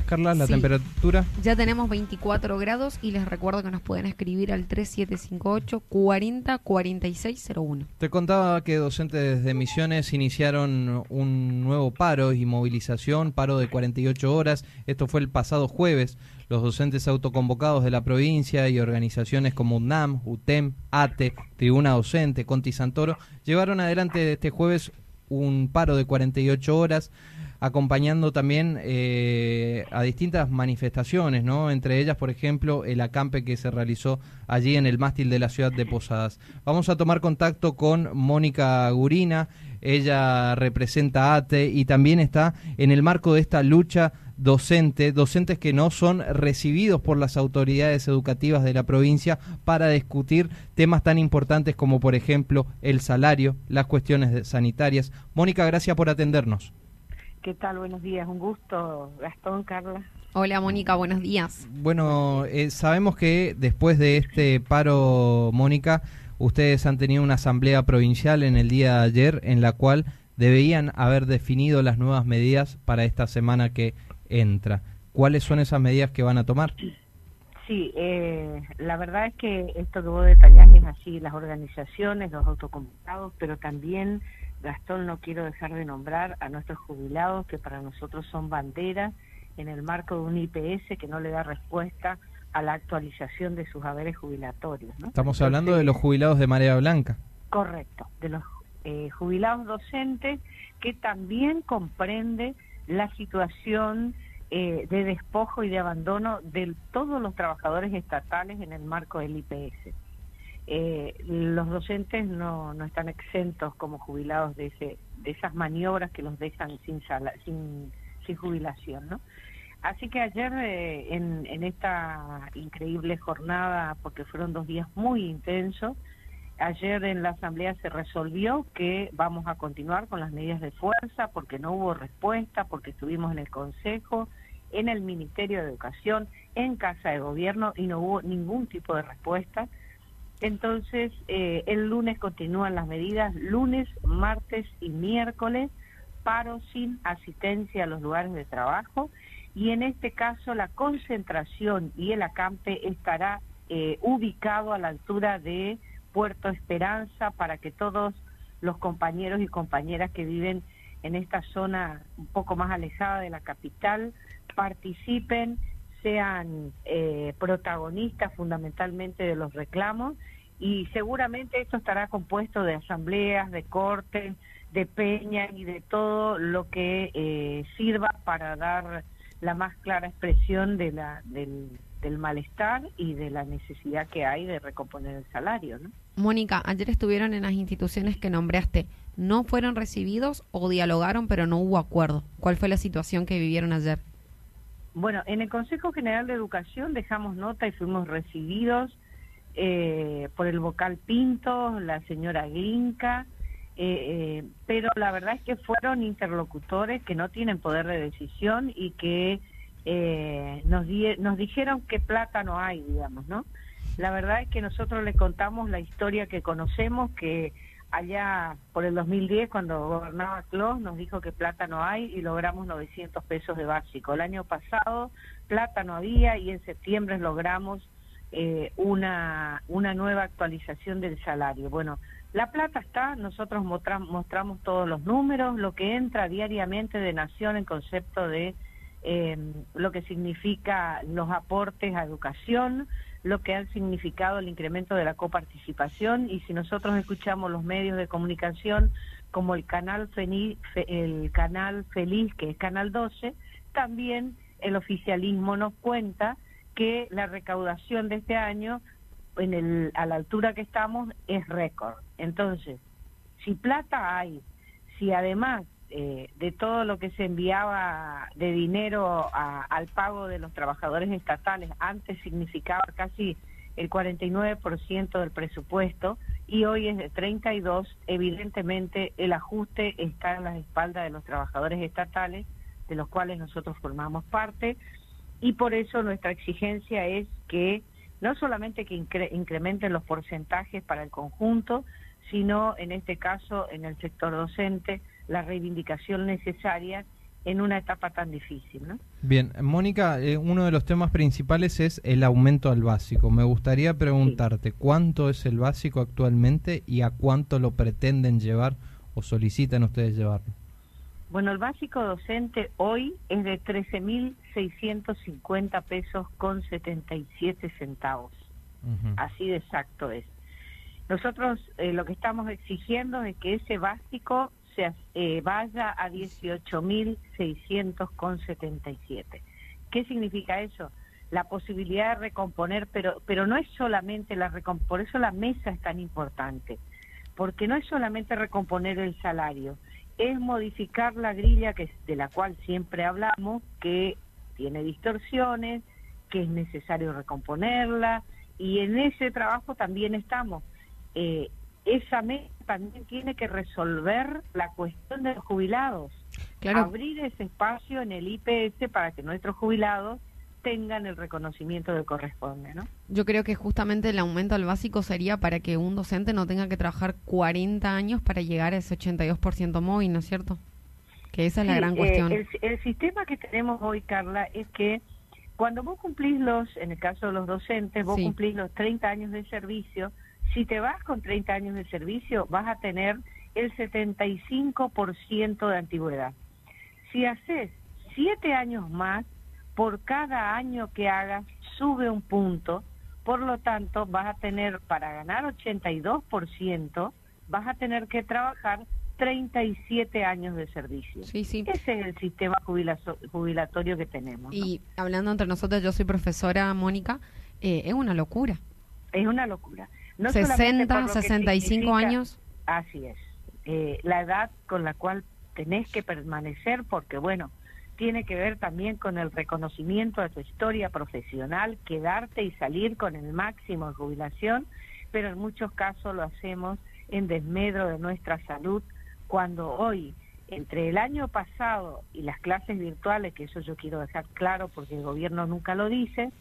Carla, la Sí. temperatura? Ya tenemos 24 grados y les recuerdo que nos pueden escribir al 3758 40 4601. Te contaba que docentes de Misiones iniciaron un nuevo paro y movilización, paro de 48 horas. Esto fue el pasado jueves. Los docentes autoconvocados de la provincia y organizaciones como UNAM, UTEM, ATE, Tribuna Docente, Conti Santoro, llevaron adelante este jueves un paro de 48 horas acompañando también eh, a distintas manifestaciones, ¿no? Entre ellas, por ejemplo, el acampe que se realizó allí en el mástil de la ciudad de Posadas. Vamos a tomar contacto con Mónica Gurina, ella representa a ATE y también está en el marco de esta lucha docente, docentes que no son recibidos por las autoridades educativas de la provincia para discutir temas tan importantes como, por ejemplo, el salario, las cuestiones sanitarias. Mónica, gracias por atendernos. ¿Qué tal? Buenos días. Un gusto, Gastón, Carla. Hola Mónica, buenos días. Bueno, eh, sabemos que después de este paro, Mónica, ustedes han tenido una asamblea provincial en el día de ayer en la cual debían haber definido las nuevas medidas para esta semana que entra. ¿Cuáles son esas medidas que van a tomar? Sí, eh, la verdad es que esto que vos detallás es así, las organizaciones, los autoconvocados, pero también, Gastón, no quiero dejar de nombrar a nuestros jubilados, que para nosotros son banderas en el marco de un IPS que no le da respuesta a la actualización de sus haberes jubilatorios. ¿no? Estamos hablando de los jubilados de Marea Blanca. Correcto, de los eh, jubilados docentes, que también comprende la situación eh, de despojo y de abandono de todos los trabajadores estatales en el marco del IPS. Eh, los docentes no, no están exentos como jubilados de, ese, de esas maniobras que los dejan sin, sala, sin, jubilación, ¿no? Así que ayer eh, en, en esta increíble jornada, porque fueron dos días muy intensos, Ayer en la Asamblea se resolvió que vamos a continuar con las medidas de fuerza porque no hubo respuesta, porque estuvimos en el Consejo, en el Ministerio de Educación, en Casa de Gobierno y no hubo ningún tipo de respuesta. Entonces, eh, el lunes continúan las medidas, lunes, martes y miércoles, paro sin asistencia a los lugares de trabajo. Y en este caso la concentración y el acampe estará eh, ubicado a la altura de Puerto Esperanza para que todos los compañeros y compañeras que viven en esta zona un poco más alejada de la capital participen, sean eh, protagonistas fundamentalmente de los reclamos y seguramente esto estará compuesto de asambleas, de cortes, de peñas y de todo lo que eh, sirva para dar la más clara expresión de la, del, del malestar y de la necesidad que hay de recomponer el salario, ¿no? Mónica, ayer estuvieron en las instituciones que nombraste. ¿No fueron recibidos o dialogaron pero no hubo acuerdo? ¿Cuál fue la situación que vivieron ayer? Bueno, en el Consejo General de Educación dejamos nota y fuimos recibidos eh, por el vocal Pinto, la señora Glinka, eh, eh, pero la verdad es que fueron interlocutores que no tienen poder de decisión y que eh, nos, nos dijeron que plata no hay, digamos, ¿no? La verdad es que nosotros les contamos la historia que conocemos, que allá por el 2010, cuando gobernaba Clos, nos dijo que plata no hay y logramos 900 pesos de básico. El año pasado plata no había y en septiembre logramos eh, una, una nueva actualización del salario. Bueno, la plata está, nosotros mostramos todos los números, lo que entra diariamente de Nación en concepto de eh, lo que significa los aportes a educación, lo que han significado el incremento de la coparticipación y si nosotros escuchamos los medios de comunicación como el canal Feni- Fe- el canal Feliz que es Canal 12, también el oficialismo nos cuenta que la recaudación de este año en el, a la altura que estamos es récord. Entonces, si plata hay, si además eh, de todo lo que se enviaba de dinero a- al pago de los trabajadores estatales, antes significaba casi el 49% del presupuesto y hoy es de 32, evidentemente el ajuste está en las espaldas de los trabajadores estatales, de los cuales nosotros formamos parte, y por eso nuestra exigencia es que no solamente que incre- incrementen los porcentajes para el conjunto, sino en este caso en el sector docente la reivindicación necesaria en una etapa tan difícil. ¿no? Bien, Mónica, eh, uno de los temas principales es el aumento al básico. Me gustaría preguntarte, ¿cuánto es el básico actualmente y a cuánto lo pretenden llevar o solicitan ustedes llevarlo? Bueno, el básico docente hoy es de 13.650 pesos con 77 centavos. Así de exacto es. Nosotros eh, lo que estamos exigiendo es que ese básico se eh, vaya a 18.600,77. ¿Qué significa eso? La posibilidad de recomponer, pero, pero no es solamente la recomponer, por eso la mesa es tan importante, porque no es solamente recomponer el salario, es modificar la grilla que de la cual siempre hablamos, que tiene distorsiones, que es necesario recomponerla, y en ese trabajo también estamos. Eh, esa mesa también tiene que resolver la cuestión de los jubilados. Abrir ese espacio en el IPS para que nuestros jubilados tengan el reconocimiento que corresponde, ¿no? Yo creo que justamente el aumento al básico sería para que un docente no tenga que trabajar 40 años para llegar a ese 82% móvil, ¿no es cierto? Que esa es la gran cuestión. Eh, el, sistema que tenemos hoy, Carla, es que cuando vos cumplís los, en el caso de los docentes, vos cumplís los 30 años de servicio, si te vas con 30 años de servicio, vas a tener el 75% de antigüedad. Si haces 7 años más, por cada año que hagas, sube un punto. Por lo tanto, vas a tener, para ganar 82%, vas a tener que trabajar 37 años de servicio. Sí, sí. Ese es el sistema jubilatorio que tenemos. Y hablando entre nosotros, yo soy profesora, Mónica, eh, es una locura. Es una locura. 60, 65 años. Así es. Eh, la edad con la cual tenés que permanecer, porque bueno, tiene que ver también con el reconocimiento de tu historia profesional, quedarte y salir con el máximo de jubilación, pero en muchos casos lo hacemos en desmedro de nuestra salud, cuando hoy, entre el año pasado y las clases virtuales, que eso yo quiero dejar claro porque el gobierno nunca lo dice,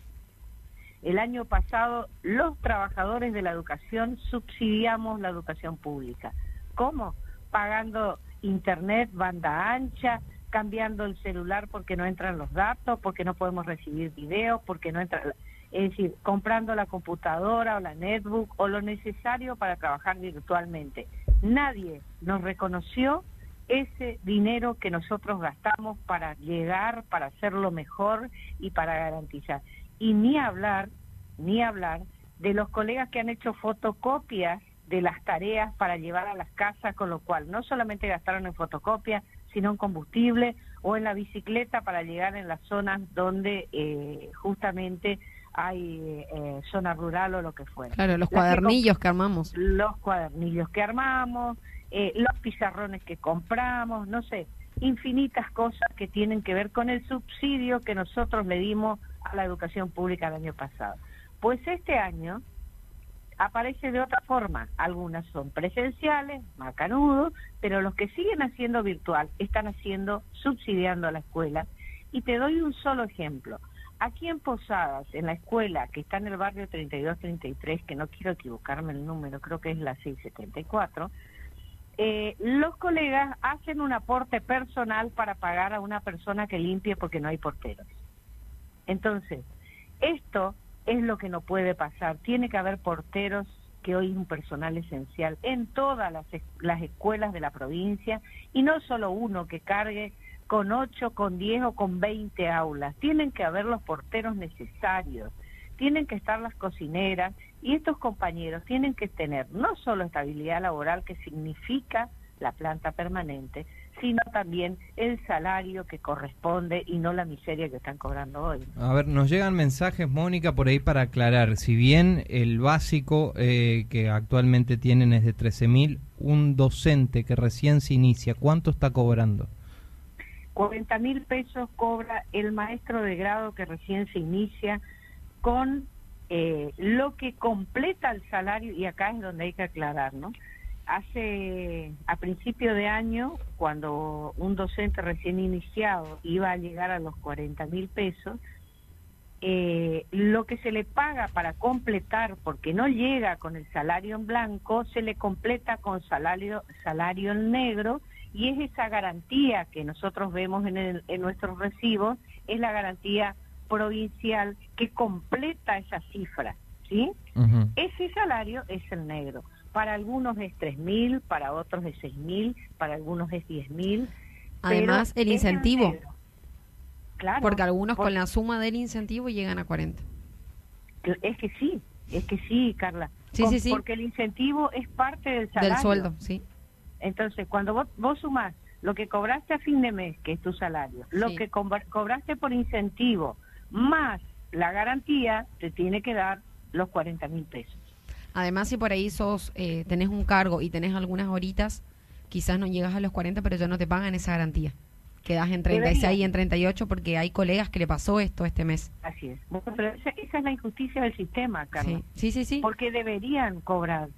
el año pasado los trabajadores de la educación subsidiamos la educación pública. ¿Cómo? Pagando internet, banda ancha, cambiando el celular porque no entran los datos, porque no podemos recibir videos, porque no entra, es decir, comprando la computadora o la netbook o lo necesario para trabajar virtualmente. Nadie nos reconoció ese dinero que nosotros gastamos para llegar, para hacerlo mejor y para garantizar y ni hablar, ni hablar de los colegas que han hecho fotocopias de las tareas para llevar a las casas, con lo cual no solamente gastaron en fotocopias, sino en combustible o en la bicicleta para llegar en las zonas donde eh, justamente hay eh, zona rural o lo que fuera. Claro, los cuadernillos que, armamos. Los cuadernillos que armamos, eh, los pizarrones que compramos, no sé, infinitas cosas que tienen que ver con el subsidio que nosotros le dimos a la educación pública el año pasado. Pues este año aparece de otra forma. Algunas son presenciales, macanudos, pero los que siguen haciendo virtual están haciendo, subsidiando a la escuela. Y te doy un solo ejemplo. Aquí en Posadas, en la escuela que está en el barrio 3233, que no quiero equivocarme el número, creo que es la 674, eh, los colegas hacen un aporte personal para pagar a una persona que limpie porque no hay porteros. Entonces, esto es lo que no puede pasar. Tiene que haber porteros, que hoy es un personal esencial, en todas las, las escuelas de la provincia, y no solo uno que cargue con 8, con 10 o con 20 aulas. Tienen que haber los porteros necesarios, tienen que estar las cocineras, y estos compañeros tienen que tener no solo estabilidad laboral, que significa la planta permanente, sino también el salario que corresponde y no la miseria que están cobrando hoy. A ver, nos llegan mensajes, Mónica, por ahí para aclarar. Si bien el básico eh, que actualmente tienen es de 13 mil, un docente que recién se inicia, ¿cuánto está cobrando? 40 mil pesos cobra el maestro de grado que recién se inicia con eh, lo que completa el salario, y acá es donde hay que aclarar, ¿no? Hace a principio de año, cuando un docente recién iniciado iba a llegar a los 40 mil pesos, eh, lo que se le paga para completar, porque no llega con el salario en blanco, se le completa con salario, salario en negro y es esa garantía que nosotros vemos en, el, en nuestros recibos, es la garantía provincial que completa esa cifra, ¿sí? Ese salario es el negro. Para algunos es 3.000, para otros es 6.000, para algunos es 10.000. Además, el incentivo. claro. Porque algunos con la suma del incentivo llegan a 40. Es que sí, es que sí, Carla. Sí, sí, sí. Porque el incentivo es parte del salario. Del sueldo, sí. Entonces, cuando vos, vos sumás lo que cobraste a fin de mes, que es tu salario, lo que cobraste por incentivo, más la garantía, te tiene que dar los 40 mil pesos. Además, si por ahí sos, eh, tenés un cargo y tenés algunas horitas, quizás no llegas a los 40, pero ya no te pagan esa garantía. Quedas en 36 y en 38 porque hay colegas que le pasó esto este mes. Así es. pero esa, es la injusticia del sistema, Carlos. Sí, sí, sí. Porque deberían cobrar.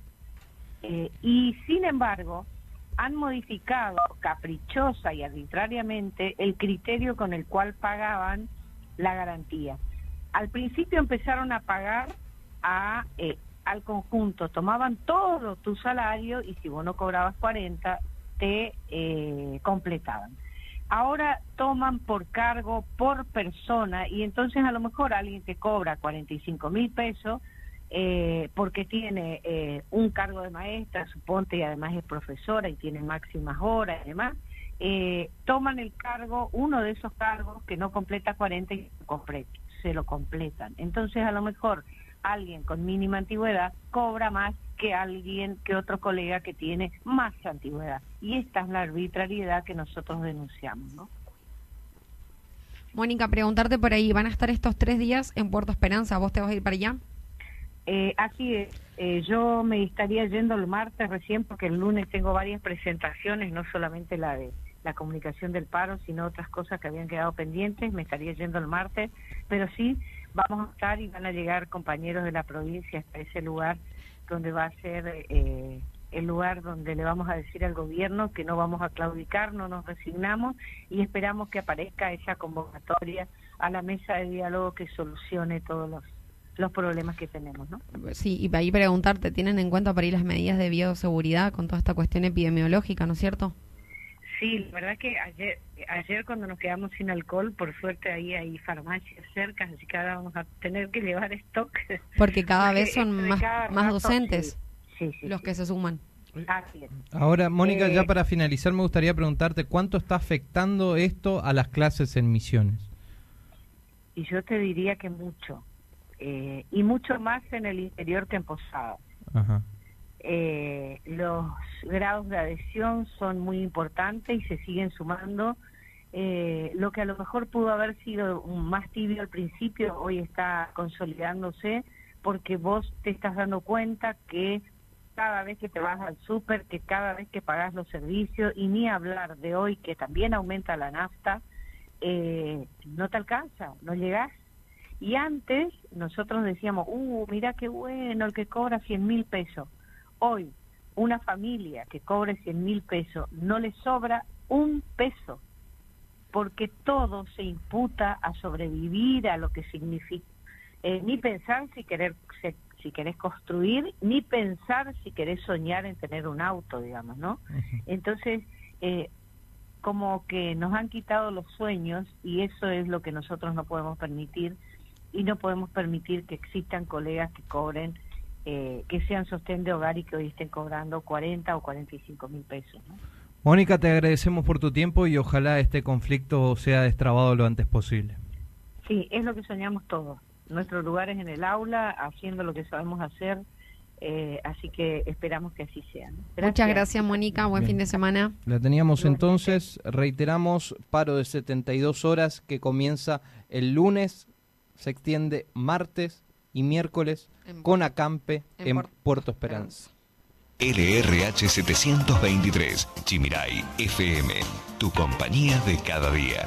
Eh, y sin embargo, han modificado caprichosa y arbitrariamente el criterio con el cual pagaban la garantía. Al principio empezaron a pagar a, eh, al conjunto, tomaban todo tu salario y si vos no cobrabas 40, te eh, completaban. Ahora toman por cargo por persona y entonces a lo mejor alguien te cobra 45 mil pesos eh, porque tiene eh, un cargo de maestra, suponte, y además es profesora y tiene máximas horas y demás, eh, toman el cargo, uno de esos cargos que no completa 40 y se lo completan. Entonces, a lo mejor alguien con mínima antigüedad cobra más que alguien, que otro colega que tiene más antigüedad. Y esta es la arbitrariedad que nosotros denunciamos, ¿no? Mónica, preguntarte por ahí, ¿van a estar estos tres días en Puerto Esperanza? ¿Vos te vas a ir para allá? Eh, así es, eh, yo me estaría yendo el martes recién porque el lunes tengo varias presentaciones, no solamente la de la comunicación del paro, sino otras cosas que habían quedado pendientes, me estaría yendo el martes, pero sí vamos a estar y van a llegar compañeros de la provincia hasta ese lugar donde va a ser eh, el lugar donde le vamos a decir al gobierno que no vamos a claudicar, no nos resignamos y esperamos que aparezca esa convocatoria a la mesa de diálogo que solucione todos los los problemas que tenemos, ¿no? Sí, y ahí preguntarte, ¿tienen en cuenta para ir las medidas de bioseguridad con toda esta cuestión epidemiológica, ¿no es cierto? Sí, la verdad que ayer, ayer cuando nos quedamos sin alcohol, por suerte ahí hay farmacias cerca, así que ahora vamos a tener que llevar stock. Porque cada vez son más, más docentes los que se suman. Ahora, Mónica, ya eh, para finalizar, me gustaría preguntarte cuánto está afectando esto a las clases en misiones. Y yo te diría que mucho eh, y mucho más en el interior que en Posada. Eh, los grados de adhesión son muy importantes y se siguen sumando. Eh, lo que a lo mejor pudo haber sido más tibio al principio, hoy está consolidándose porque vos te estás dando cuenta que cada vez que te vas al súper, que cada vez que pagas los servicios, y ni hablar de hoy que también aumenta la nafta, no te alcanza, no llegas y antes nosotros decíamos, uh, mira qué bueno el que cobra 100 mil pesos. Hoy, una familia que cobre 100 mil pesos no le sobra un peso, porque todo se imputa a sobrevivir, a lo que significa. Eh, ni pensar si querer si querés construir, ni pensar si querés soñar en tener un auto, digamos, ¿no? Entonces, eh, como que nos han quitado los sueños y eso es lo que nosotros no podemos permitir y no podemos permitir que existan colegas que cobren, eh, que sean sostén de hogar y que hoy estén cobrando 40 o 45 mil pesos. Mónica, te agradecemos por tu tiempo y ojalá este conflicto sea destrabado lo antes posible. Sí, es lo que soñamos todos. Nuestros lugares en el aula, haciendo lo que sabemos hacer, eh, así que esperamos que así sea. Muchas gracias, Mónica. Buen fin de semana. La teníamos entonces. Reiteramos, paro de 72 horas que comienza el lunes se extiende martes y miércoles con acampe en, Puerto Esperanza. LRH 723, Chimirai FM, tu compañía de cada día.